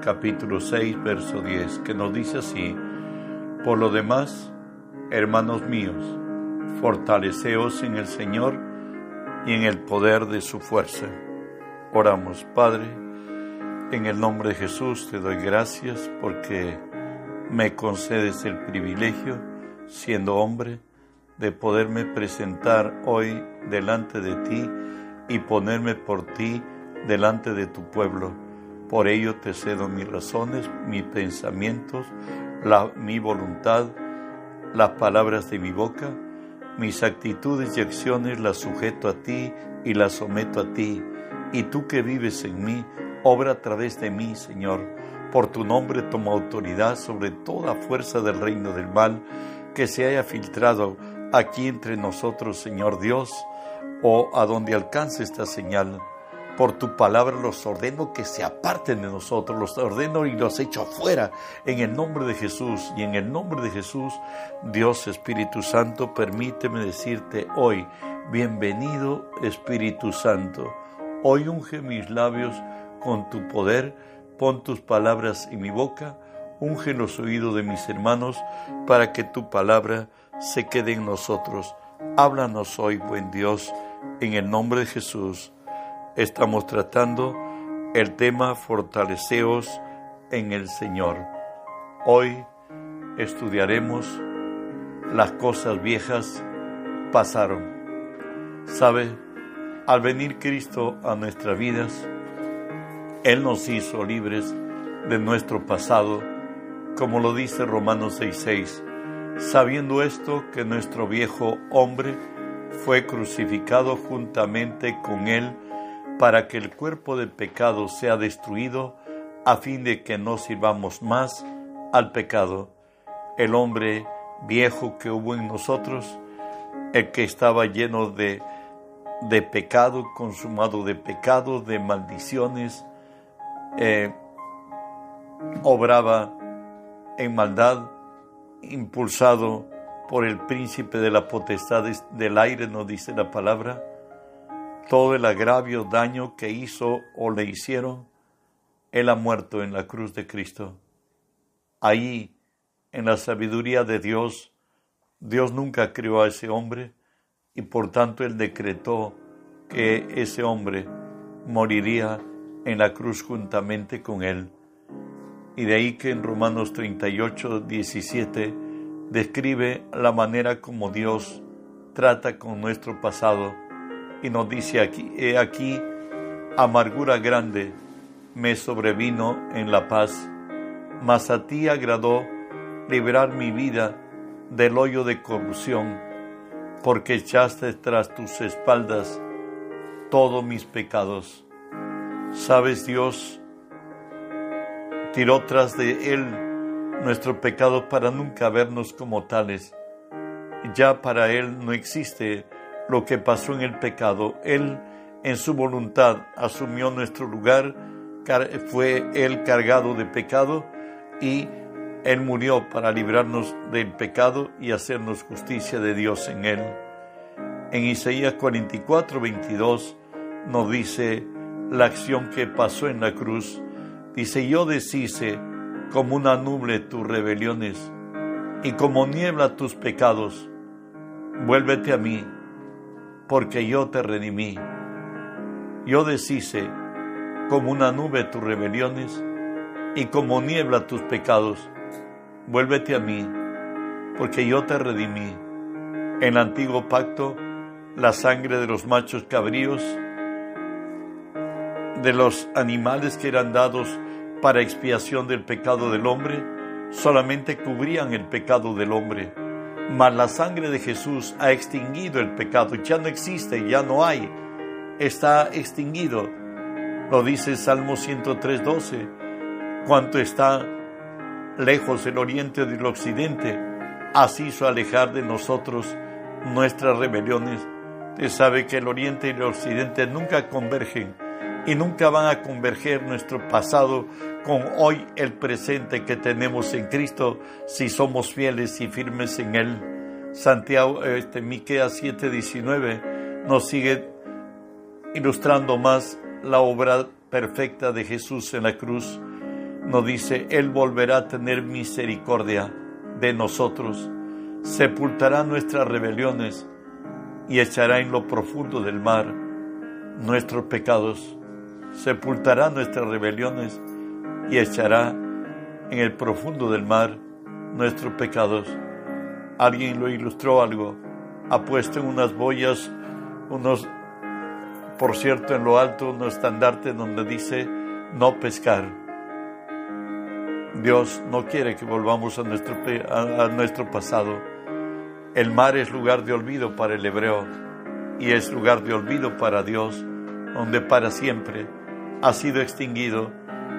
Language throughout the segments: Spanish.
capítulo 6, verso 10, que nos dice así, por lo demás, hermanos míos, fortaleceos en el Señor y en el poder de su fuerza. Oramos, Padre, en el nombre de Jesús te doy gracias porque me concedes el privilegio, siendo hombre, de poderme presentar hoy delante de ti y ponerme por ti delante de tu pueblo por ello te cedo mis razones, mis pensamientos, mi voluntad, las palabras de mi boca, mis actitudes y acciones las sujeto a ti y las someto a ti. Y tú que vives en mí, obra a través de mí, Señor. Por tu nombre tomo autoridad sobre toda fuerza del reino del mal que se haya filtrado aquí entre nosotros, Señor Dios, o a donde alcance esta señal por tu palabra los ordeno que se aparten de nosotros, los ordeno y los echo fuera en el nombre de Jesús. Y en el nombre de Jesús, Dios Espíritu Santo, permíteme decirte hoy, bienvenido Espíritu Santo. Hoy unge mis labios con tu poder, pon tus palabras en mi boca, unge los oídos de mis hermanos para que tu palabra se quede en nosotros. Háblanos hoy, buen Dios, en el nombre de Jesús estamos tratando el tema Fortaleceos en el Señor. Hoy estudiaremos las cosas viejas pasaron. ¿Sabe? Al venir Cristo a nuestras vidas, Él nos hizo libres de nuestro pasado, como lo dice Romanos 6:6, sabiendo esto que nuestro viejo hombre fue crucificado juntamente con Él, para que el cuerpo del pecado sea destruido, a fin de que no sirvamos más al pecado. El hombre viejo que hubo en nosotros, el que estaba lleno de, de pecado, consumado de pecado, de maldiciones, eh, obraba en maldad, impulsado por el príncipe de la potestad del aire, nos dice la palabra, todo el agravio, daño que hizo o le hicieron, Él ha muerto en la cruz de Cristo. Ahí, en la sabiduría de Dios, Dios nunca crió a ese hombre y por tanto Él decretó que ese hombre moriría en la cruz juntamente con Él. Y de ahí que en Romanos 38, 17 describe la manera como Dios trata con nuestro pasado y nos dice aquí, he aquí, amargura grande me sobrevino en la paz, mas a ti agradó liberar mi vida del hoyo de corrupción, porque echaste tras tus espaldas todos mis pecados. Sabes, Dios tiró tras de él nuestro pecado para nunca vernos como tales. Ya para él no existe lo que pasó en el pecado. Él en su voluntad asumió nuestro lugar, fue Él cargado de pecado y Él murió para librarnos del pecado y hacernos justicia de Dios en Él. En Isaías 44, 22 nos dice la acción que pasó en la cruz. Dice, yo deshice como una nube tus rebeliones y como niebla tus pecados. Vuélvete a mí porque yo te redimí. Yo deshice como una nube tus rebeliones y como niebla tus pecados. Vuélvete a mí, porque yo te redimí. En el antiguo pacto, la sangre de los machos cabríos, de los animales que eran dados para expiación del pecado del hombre, solamente cubrían el pecado del hombre mas la sangre de Jesús ha extinguido el pecado, ya no existe, ya no hay, está extinguido. Lo dice Salmo 103, 12, cuanto está lejos el oriente del occidente, así hizo alejar de nosotros nuestras rebeliones. Usted sabe que el oriente y el occidente nunca convergen y nunca van a converger nuestro pasado con hoy el presente que tenemos en Cristo si somos fieles y firmes en él. Santiago este Miqueas 7:19 nos sigue ilustrando más la obra perfecta de Jesús en la cruz. Nos dice, él volverá a tener misericordia de nosotros, sepultará nuestras rebeliones y echará en lo profundo del mar nuestros pecados sepultará nuestras rebeliones y echará en el profundo del mar nuestros pecados. Alguien lo ilustró algo, ha puesto en unas boyas, unos, por cierto, en lo alto, un estandarte donde dice no pescar. Dios no quiere que volvamos a nuestro, a nuestro pasado. El mar es lugar de olvido para el hebreo y es lugar de olvido para Dios, donde para siempre ha sido extinguido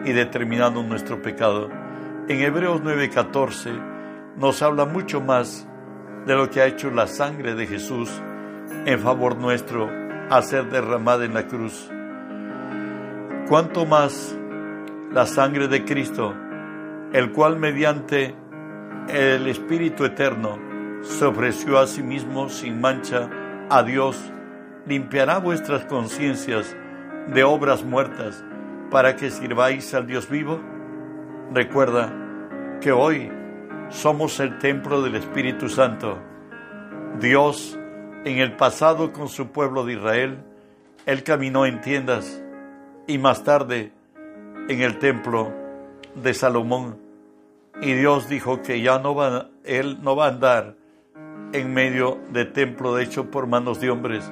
y determinado nuestro pecado. En Hebreos 9:14 nos habla mucho más de lo que ha hecho la sangre de Jesús en favor nuestro a ser derramada en la cruz. Cuanto más la sangre de Cristo, el cual mediante el Espíritu Eterno se ofreció a sí mismo sin mancha a Dios, limpiará vuestras conciencias de obras muertas para que sirváis al Dios vivo? Recuerda que hoy somos el templo del Espíritu Santo. Dios, en el pasado con su pueblo de Israel, Él caminó en tiendas y más tarde en el templo de Salomón. Y Dios dijo que ya no va, Él no va a andar en medio de templo hecho por manos de hombres,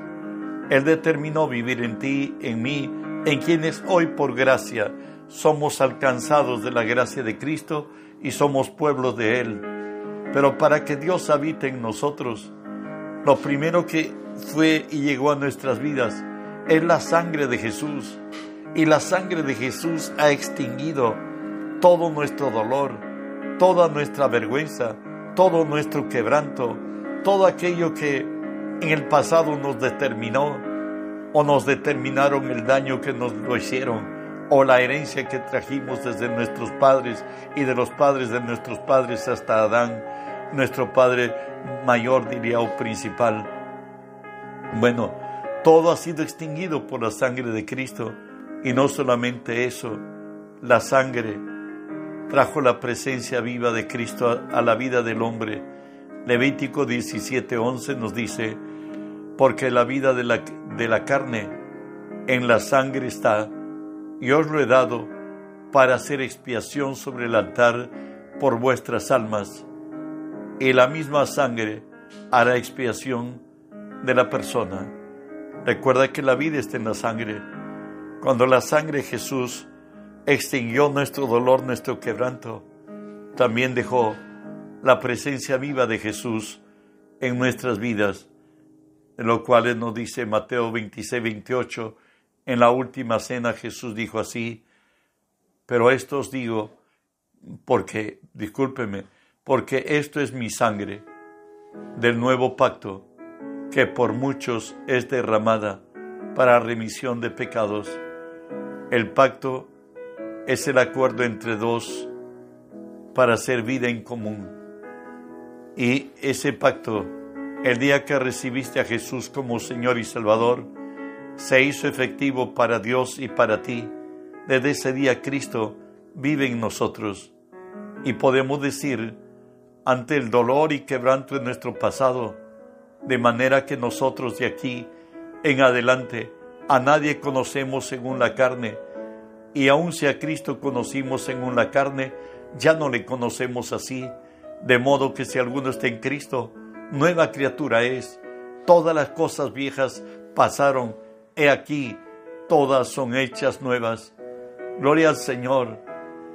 él determinó vivir en ti, en mí, en quienes hoy por gracia somos alcanzados de la gracia de Cristo y somos pueblos de Él. Pero para que Dios habite en nosotros, lo primero que fue y llegó a nuestras vidas es la sangre de Jesús. Y la sangre de Jesús ha extinguido todo nuestro dolor, toda nuestra vergüenza, todo nuestro quebranto, todo aquello que en el pasado nos determinó o nos determinaron el daño que nos lo hicieron o la herencia que trajimos desde nuestros padres y de los padres de nuestros padres hasta Adán, nuestro padre mayor diría o principal. Bueno, todo ha sido extinguido por la sangre de Cristo y no solamente eso, la sangre trajo la presencia viva de Cristo a, la vida del hombre. Levítico 17:11 nos dice, porque la vida de la, de la carne en la sangre está, y os lo he dado para hacer expiación sobre el altar por vuestras almas, y la misma sangre hará expiación de la persona. Recuerda que la vida está en la sangre. Cuando la sangre de Jesús extinguió nuestro dolor, nuestro quebranto, también dejó la presencia viva de Jesús en nuestras vidas en lo cual nos dice Mateo 26, 28, en la última cena Jesús dijo así, pero esto os digo porque, discúlpeme, porque esto es mi sangre del nuevo pacto, que por muchos es derramada para remisión de pecados. El pacto es el acuerdo entre dos para hacer vida en común. Y ese pacto el día que recibiste a Jesús como Señor y Salvador, se hizo efectivo para Dios y para ti. Desde ese día Cristo vive en nosotros y podemos decir ante el dolor y quebranto de nuestro pasado, de manera que nosotros de aquí en adelante a nadie conocemos según la carne, y aun si a Cristo conocimos según la carne, ya no le conocemos así, de modo que si alguno está en Cristo, nueva criatura es. Todas las cosas viejas pasaron. He aquí, todas son hechas nuevas. Gloria al Señor.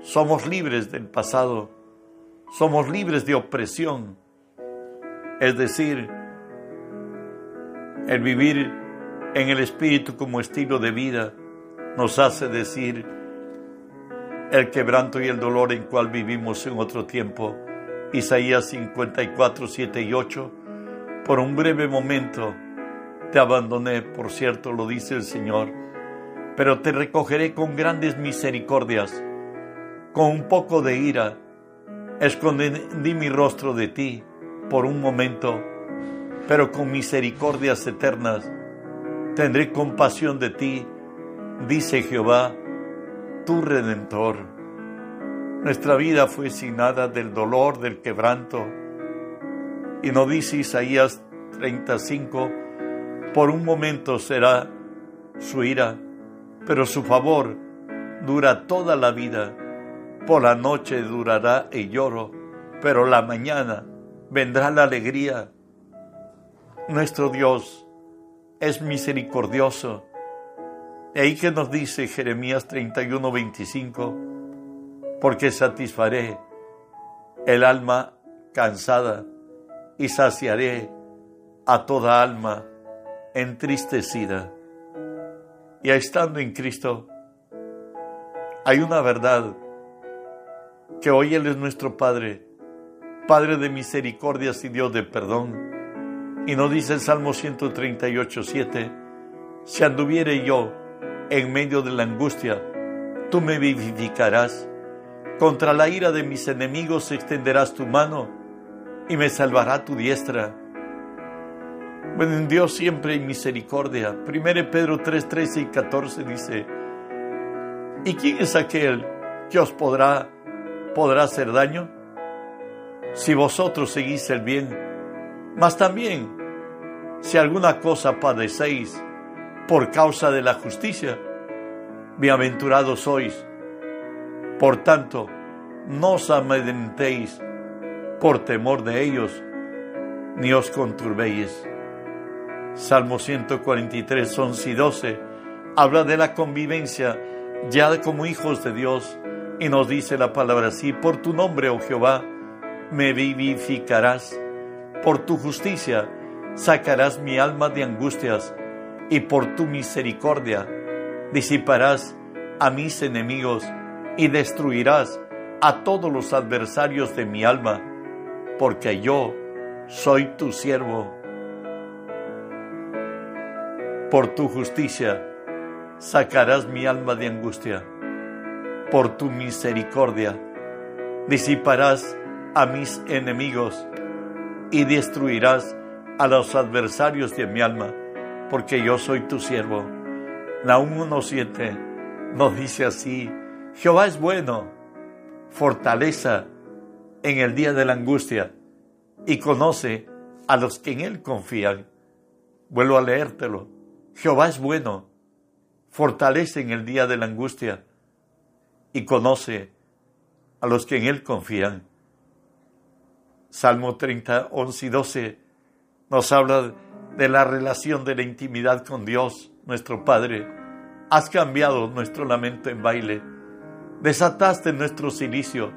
Somos libres del pasado. Somos libres de opresión. Es decir, el vivir en el Espíritu como estilo de vida nos hace decir, el quebranto y el dolor en cual vivimos en otro tiempo. Isaías 54, 7 y 8. Por un breve momento te abandoné, por cierto, lo dice el Señor, pero te recogeré con grandes misericordias, con un poco de ira. Escondí mi rostro de ti por un momento, pero con misericordias eternas tendré compasión de ti, dice Jehová, tu redentor. Nuestra vida fue sin nada del dolor, del quebranto. Y no dice Isaías 35, por un momento será su ira, pero su favor dura toda la vida. Por la noche durará el lloro, pero la mañana vendrá la alegría. Nuestro Dios es misericordioso. Y ahí que nos dice Jeremías 31, 25, porque satisfaré el alma cansada y saciaré a toda alma entristecida. Y estando en Cristo, hay una verdad que hoy Él es nuestro Padre, Padre de misericordias y Dios de perdón. Y nos dice el Salmo 138, 7, si anduviere yo en medio de la angustia, tú me vivificarás. Contra la ira de mis enemigos extenderás tu mano y me salvará tu diestra. Bueno, en Dios siempre hay misericordia. 1 Pedro 3, 13 y 14 dice, ¿y quién es aquel que os podrá, podrá hacer daño? Si vosotros seguís el bien, mas también si alguna cosa padecéis por causa de la justicia, bienaventurados sois. Por tanto, no os amedrentéis por temor de ellos, ni os conturbéis. Salmo 143, 11 y 12, habla de la convivencia ya como hijos de Dios y nos dice la palabra así, por tu nombre, oh Jehová, me vivificarás, por tu justicia sacarás mi alma de angustias y por tu misericordia disiparás a mis enemigos y destruirás a todos los adversarios de mi alma, porque yo soy tu siervo por tu justicia sacarás mi alma de angustia. Por tu misericordia disiparás a mis enemigos y destruirás a los adversarios de mi alma, porque yo soy tu siervo. La 1.7 nos dice así, Jehová es bueno, fortaleza en el día de la angustia y conoce a los que en él confían. Vuelvo a leértelo. Jehová es bueno, fortalece en el día de la angustia y conoce a los que en Él confían. Salmo 30, 11 y 12 nos habla de la relación de la intimidad con Dios, nuestro Padre. Has cambiado nuestro lamento en baile, desataste nuestro silicio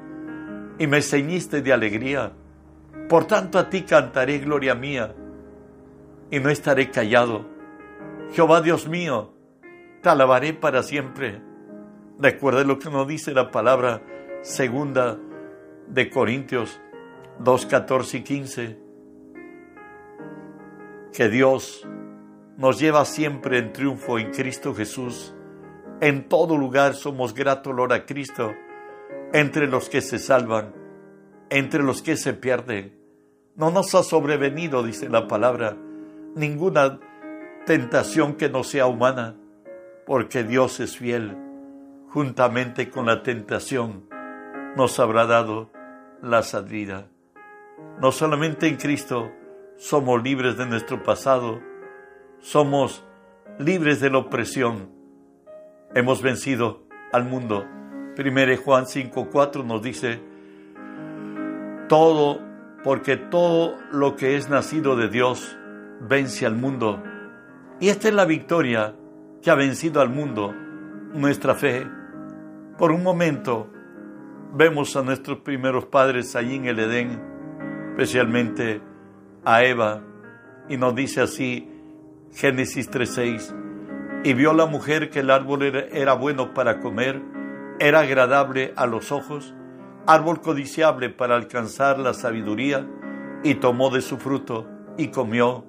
y me ceñiste de alegría. Por tanto a ti cantaré gloria mía y no estaré callado Jehová Dios mío, te alabaré para siempre. Recuerde lo que nos dice la palabra segunda de Corintios 2, 14 y 15. Que Dios nos lleva siempre en triunfo en Cristo Jesús. En todo lugar somos grato olor a Cristo, entre los que se salvan, entre los que se pierden. No nos ha sobrevenido, dice la palabra, ninguna tentación que no sea humana, porque Dios es fiel. Juntamente con la tentación nos habrá dado la salida. No solamente en Cristo somos libres de nuestro pasado, somos libres de la opresión. Hemos vencido al mundo. 1 Juan 5:4 nos dice, todo, porque todo lo que es nacido de Dios vence al mundo. Y esta es la victoria que ha vencido al mundo, nuestra fe. Por un momento vemos a nuestros primeros padres allí en el Edén, especialmente a Eva, y nos dice así Génesis 3:6, y vio la mujer que el árbol era, bueno para comer, era agradable a los ojos, árbol codiciable para alcanzar la sabiduría, y tomó de su fruto y comió,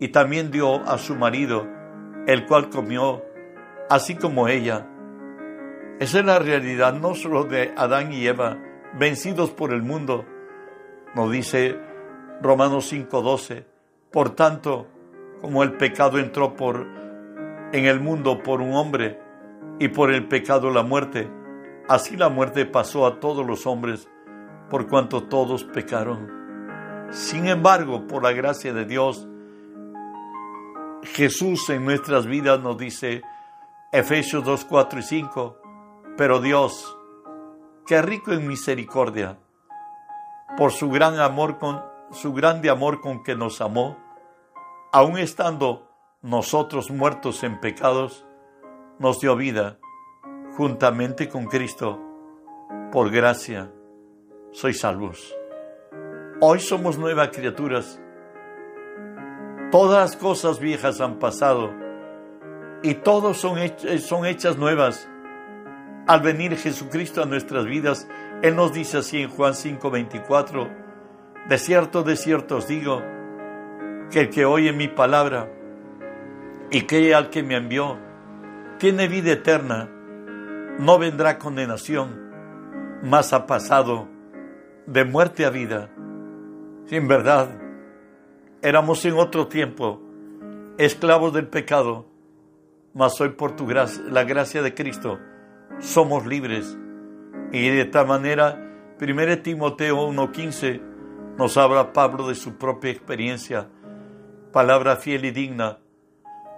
y también dio a su marido, el cual comió, así como ella. Esa es la realidad no solo de Adán y Eva, vencidos por el mundo, nos dice Romanos 5:12. Por tanto, como el pecado entró por en el mundo por un hombre y por el pecado la muerte, así la muerte pasó a todos los hombres por cuanto todos pecaron. Sin embargo, por la gracia de Dios, Jesús en nuestras vidas nos dice Efesios 2, 4 y 5, pero Dios, que rico en misericordia, por su gran amor con su grande amor con que nos amó, aun estando nosotros muertos en pecados, nos dio vida juntamente con Cristo. Por gracia sois salvos. Hoy somos nuevas criaturas. Todas las cosas viejas han pasado y todas son, son hechas nuevas. Al venir Jesucristo a nuestras vidas, Él nos dice así en Juan 5:24, de cierto, de cierto os digo, que el que oye mi palabra y que al que me envió, tiene vida eterna, no vendrá condenación, mas ha pasado de muerte a vida. En verdad, éramos en otro tiempo esclavos del pecado, mas hoy por tu gracia, la gracia de Cristo, somos libres. Y de esta manera, 1 Timoteo 1.15 nos habla Pablo de su propia experiencia, palabra fiel y digna,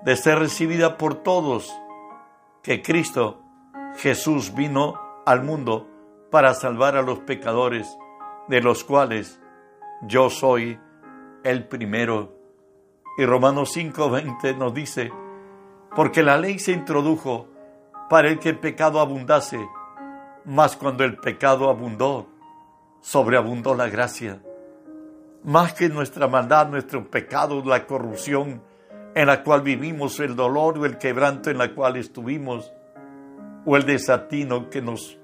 de ser recibida por todos, que Cristo Jesús vino al mundo para salvar a los pecadores, de los cuales yo soy el primero. Y Romanos 5:20 nos dice, porque la ley se introdujo para el que el pecado abundase, mas cuando el pecado abundó, sobreabundó la gracia más que nuestra maldad, nuestro pecado, la corrupción en la cual vivimos, el dolor o el quebranto en la cual estuvimos, o el desatino que nos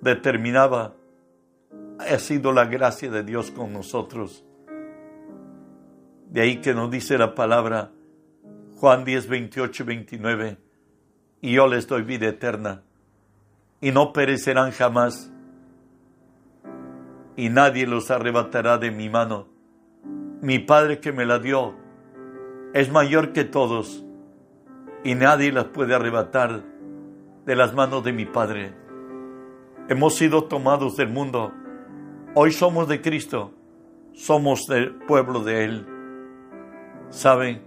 determinaba, ha sido la gracia de Dios con nosotros. De ahí que nos dice la palabra Juan 10, 28 29, y yo les doy vida eterna, y no perecerán jamás y nadie los arrebatará de mi mano. Mi Padre que me la dio es mayor que todos y nadie las puede arrebatar de las manos de mi Padre. Hemos sido tomados del mundo, hoy somos de Cristo, somos del pueblo de Él. ¿Saben?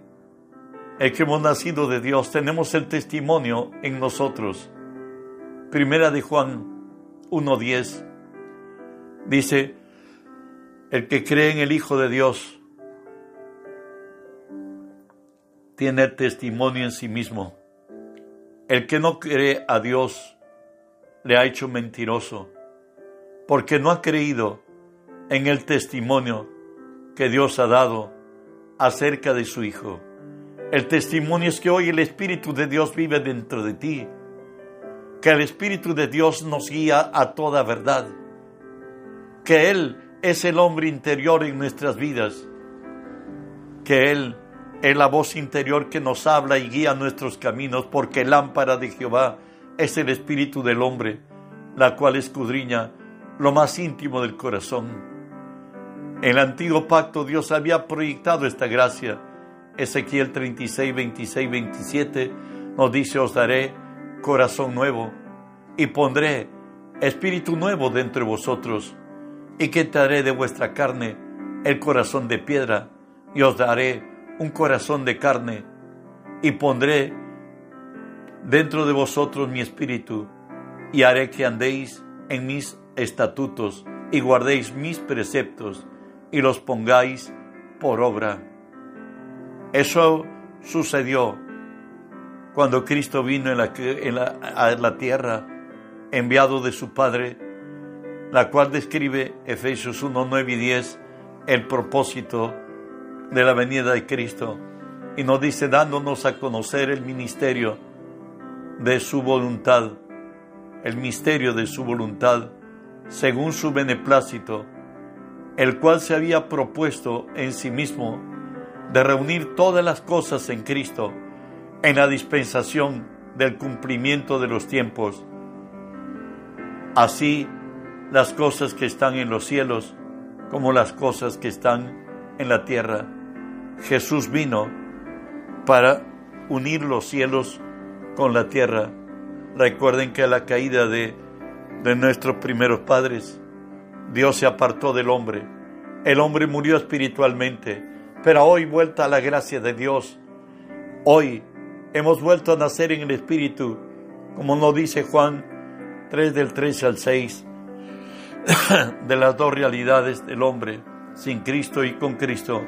El que hemos nacido de Dios, tenemos el testimonio en nosotros. Primera de Juan 1.10 Dice, el que cree en el Hijo de Dios tiene testimonio en sí mismo. El que no cree a Dios le ha hecho mentiroso, porque no ha creído en el testimonio que Dios ha dado acerca de su Hijo. El testimonio es que hoy el Espíritu de Dios vive dentro de ti, que el Espíritu de Dios nos guía a toda verdad que Él es el hombre interior en nuestras vidas, que Él es la voz interior que nos habla y guía nuestros caminos, porque lámpara de Jehová es el espíritu del hombre, la cual escudriña lo más íntimo del corazón. En el antiguo pacto Dios había proyectado esta gracia. Ezequiel 36, 26, 27 nos dice, os daré corazón nuevo y pondré espíritu nuevo dentro de vosotros y quitaré de vuestra carne el corazón de piedra y os daré un corazón de carne y pondré dentro de vosotros mi espíritu y haré que andéis en mis estatutos y guardéis mis preceptos y los pongáis por obra. Eso sucedió cuando Cristo vino en la, a la tierra enviado de su Padre la cual describe Efesios 1, 9 y 10 el propósito de la venida de Cristo y nos dice dándonos a conocer el ministerio de su voluntad, el misterio de su voluntad, según su beneplácito, el cual se había propuesto en sí mismo de reunir todas las cosas en Cristo en la dispensación del cumplimiento de los tiempos. Así las cosas que están en los cielos como las cosas que están en la tierra. Jesús vino para unir los cielos con la tierra. Recuerden que a la caída de, de nuestros primeros padres, Dios se apartó del hombre. El hombre murió espiritualmente, pero hoy vuelta a la gracia de Dios. Hoy hemos vuelto a nacer en el Espíritu, como nos dice Juan 3 del 13 al 6, de las dos realidades del hombre, sin Cristo y con Cristo.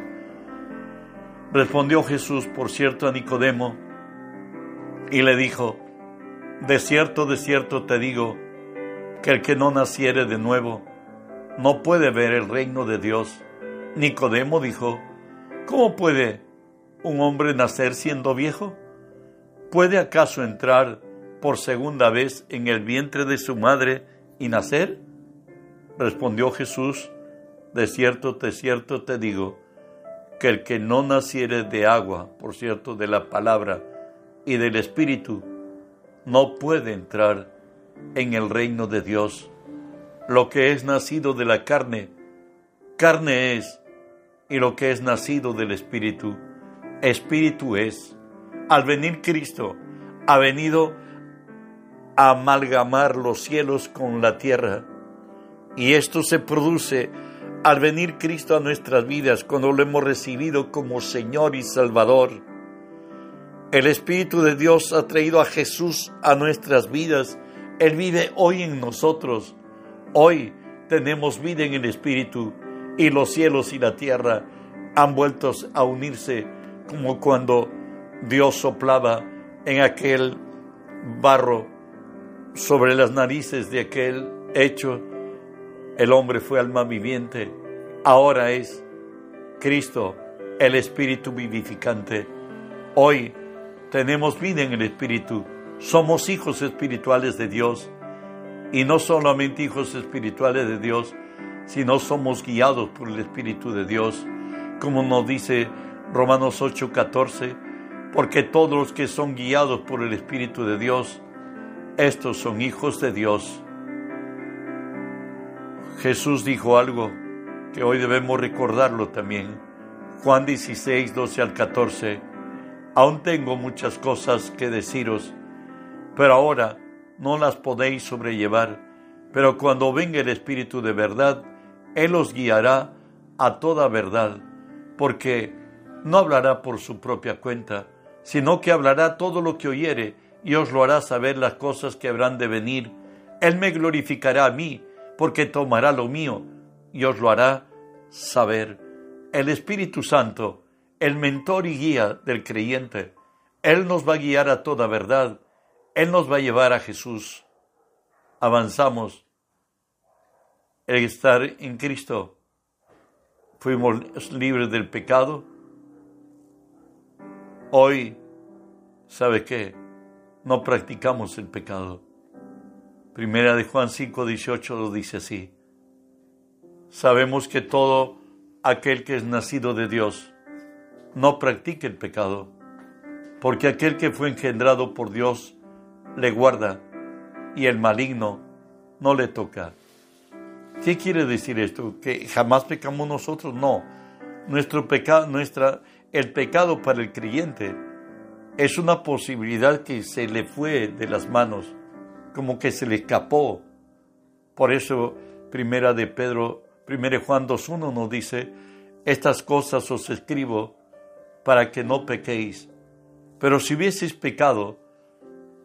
Respondió Jesús, por cierto, a Nicodemo, y le dijo, de cierto, de cierto te digo, que el que no naciere de nuevo, no puede ver el reino de Dios. Nicodemo dijo, ¿cómo puede un hombre nacer siendo viejo? ¿Puede acaso entrar por segunda vez en el vientre de su madre y nacer? Respondió Jesús, de cierto, de cierto te digo, que el que no naciere de agua, por cierto, de la palabra y del Espíritu, no puede entrar en el reino de Dios lo que es nacido de la carne, carne es, y lo que es nacido del Espíritu, Espíritu es. Al venir Cristo, ha venido a amalgamar los cielos con la tierra. Y esto se produce al venir Cristo a nuestras vidas, cuando lo hemos recibido como Señor y Salvador. El Espíritu de Dios ha traído a Jesús a nuestras vidas. Él vive hoy en nosotros. Hoy tenemos vida en el Espíritu y los cielos y la tierra han vuelto a unirse como cuando Dios soplaba en aquel barro sobre las narices de aquel hecho. El hombre fue alma viviente, ahora es Cristo, el Espíritu vivificante. Hoy tenemos vida en el Espíritu, somos hijos espirituales de Dios y no solamente hijos espirituales de Dios, sino somos guiados por el Espíritu de Dios, como nos dice Romanos 8:14, porque todos los que son guiados por el Espíritu de Dios, estos son hijos de Dios. Jesús dijo algo que hoy debemos recordarlo también. Juan 16, 12 al 14. Aún tengo muchas cosas que deciros, pero ahora no las podéis sobrellevar, pero cuando venga el Espíritu de verdad, Él os guiará a toda verdad, porque no hablará por su propia cuenta, sino que hablará todo lo que oyere y os lo hará saber las cosas que habrán de venir. Él me glorificará a mí, porque tomará lo mío y os lo hará saber. El Espíritu Santo, el mentor y guía del creyente, Él nos va a guiar a toda verdad él nos va a llevar a Jesús. Avanzamos. El estar en Cristo. Fuimos libres del pecado. Hoy, ¿sabe qué? No practicamos el pecado. Primera de Juan 5, 18 lo dice así. Sabemos que todo aquel que es nacido de Dios no practica el pecado, porque aquel que fue engendrado por Dios le guarda y el maligno no le toca. ¿Qué quiere decir esto? ¿Que jamás pecamos nosotros? No. Nuestro pecado, nuestra, el pecado para el creyente es una posibilidad que se le fue de las manos, como que se le escapó. Por eso, primera de Pedro, primera Juan 2.1 nos dice, estas cosas os escribo para que no pequéis. Pero si hubieseis pecado,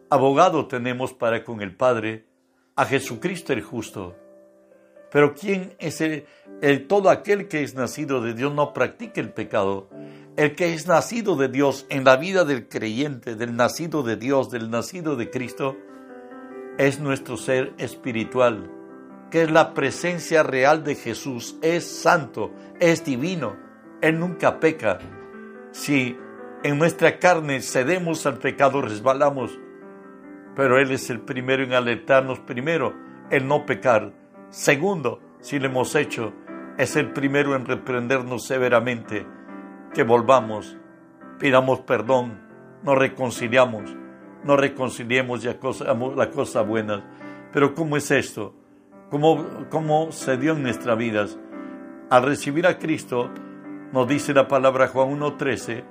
abogado tenemos para con el Padre, a Jesucristo el justo. Pero ¿quién es el, el, todo aquel que es nacido de Dios no practica el pecado? El que es nacido de Dios en la vida del creyente, del nacido de Dios, del nacido de Cristo, es nuestro ser espiritual, que es la presencia real de Jesús, es santo, es divino, Él nunca peca. Si en nuestra carne cedemos al pecado, resbalamos, pero Él es el primero en alertarnos, primero, el no pecar. Segundo, si lo hemos hecho, es el primero en reprendernos severamente, que volvamos, pidamos perdón, nos reconciliamos, nos reconciliemos y hagamos la cosa buena. Pero ¿cómo es esto? ¿Cómo, ¿Cómo se dio en nuestras vidas? Al recibir a Cristo, nos dice la palabra Juan 1.13,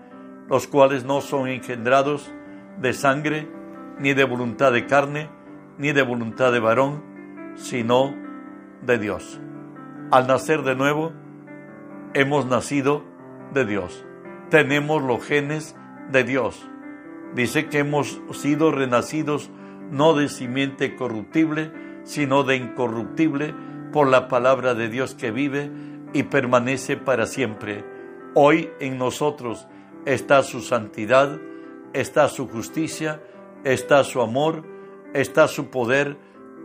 los cuales no son engendrados de sangre, ni de voluntad de carne, ni de voluntad de varón, sino de Dios. Al nacer de nuevo, hemos nacido de Dios. Tenemos los genes de Dios. Dice que hemos sido renacidos no de simiente corruptible, sino de incorruptible por la palabra de Dios que vive y permanece para siempre. Hoy en nosotros está su santidad, está su justicia, está su amor, está su poder,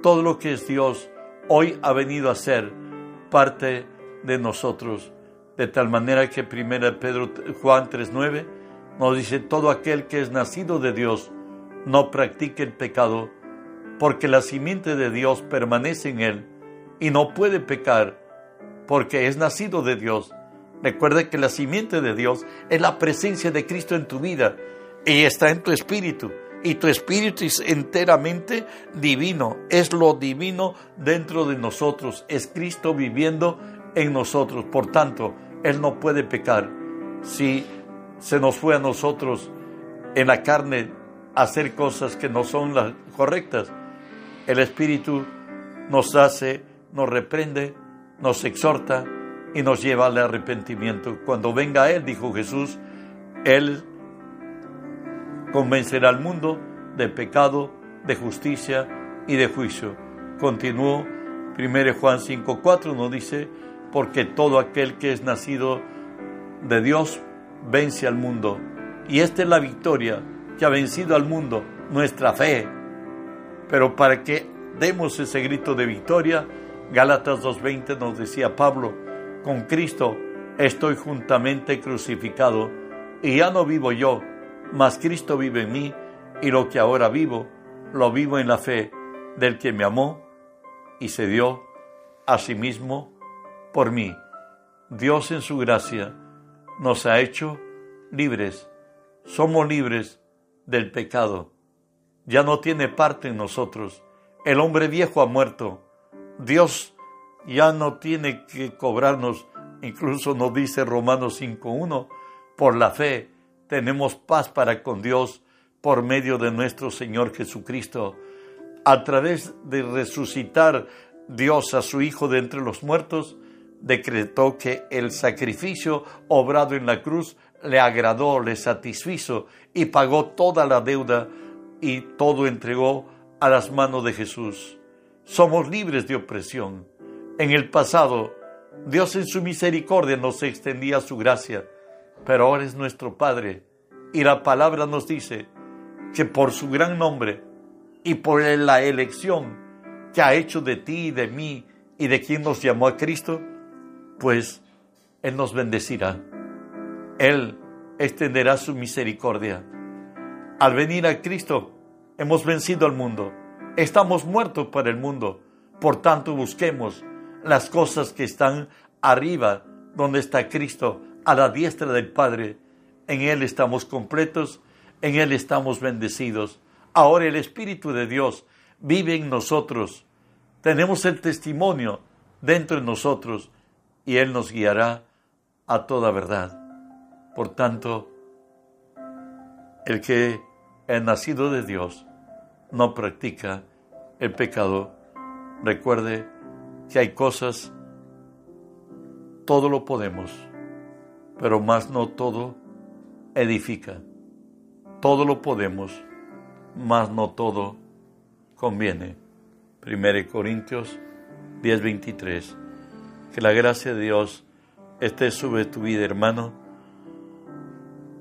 todo lo que es Dios hoy ha venido a ser parte de nosotros. De tal manera que 1 Pedro Juan 3:9 nos dice todo aquel que es nacido de Dios no practique el pecado, porque la simiente de Dios permanece en él y no puede pecar, porque es nacido de Dios. Recuerda que la simiente de Dios es la presencia de Cristo en tu vida y está en tu espíritu. Y tu espíritu es enteramente divino, es lo divino dentro de nosotros, es Cristo viviendo en nosotros. Por tanto, Él no puede pecar. Si se nos fue a nosotros en la carne hacer cosas que no son las correctas, el Espíritu nos hace, nos reprende, nos exhorta y nos lleva al arrepentimiento. Cuando venga Él, dijo Jesús, Él convencerá al mundo de pecado, de justicia y de juicio. Continuó 1 Juan 5:4 nos dice, porque todo aquel que es nacido de Dios vence al mundo. Y esta es la victoria que ha vencido al mundo, nuestra fe. Pero para que demos ese grito de victoria, Gálatas 2:20 nos decía Pablo, con Cristo estoy juntamente crucificado, y ya no vivo yo, mas Cristo vive en mí, y lo que ahora vivo, lo vivo en la fe del que me amó y se dio a sí mismo por mí. Dios en su gracia nos ha hecho libres. Somos libres del pecado. Ya no tiene parte en nosotros. El hombre viejo ha muerto. Dios ya no tiene que cobrarnos, incluso nos dice Romanos 5.1, por la fe tenemos paz para con Dios por medio de nuestro Señor Jesucristo. A través de resucitar Dios a su Hijo de entre los muertos, decretó que el sacrificio obrado en la cruz le agradó, le satisfizo y pagó toda la deuda y todo entregó a las manos de Jesús. Somos libres de opresión. En el pasado, Dios en su misericordia nos extendía su gracia, pero ahora es nuestro Padre y la palabra nos dice que por su gran nombre y por la elección que ha hecho de ti y de mí y de quien nos llamó a Cristo, pues Él nos bendecirá. Él extenderá su misericordia. Al venir a Cristo, hemos vencido al mundo. Estamos muertos para el mundo. Por tanto, busquemos las cosas que están arriba, donde está Cristo, a la diestra del Padre. En Él estamos completos en Él estamos bendecidos. Ahora el Espíritu de Dios vive en nosotros. Tenemos el testimonio dentro de nosotros y Él nos guiará a toda verdad. Por tanto, el que es nacido de Dios no practica el pecado. Recuerde que hay cosas, todo lo podemos, pero más no todo edifica. Todo lo podemos, mas no todo conviene. 1 Corintios 10:23. Que la gracia de Dios esté sobre tu vida, hermano.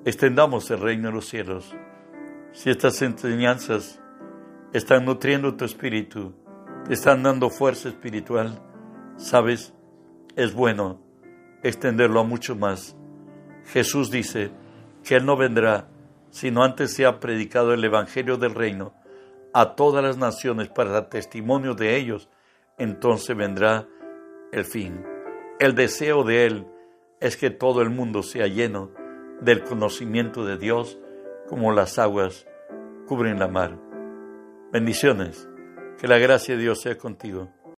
Extendamos el reino de los cielos. Si estas enseñanzas están nutriendo tu espíritu, te están dando fuerza espiritual, sabes, es bueno extenderlo a mucho más. Jesús dice que Él no vendrá sino antes se ha predicado el Evangelio del Reino a todas las naciones para testimonio de ellos, entonces vendrá el fin. El deseo de Él es que todo el mundo sea lleno del conocimiento de Dios como las aguas cubren la mar. Bendiciones. Que la gracia de Dios sea contigo.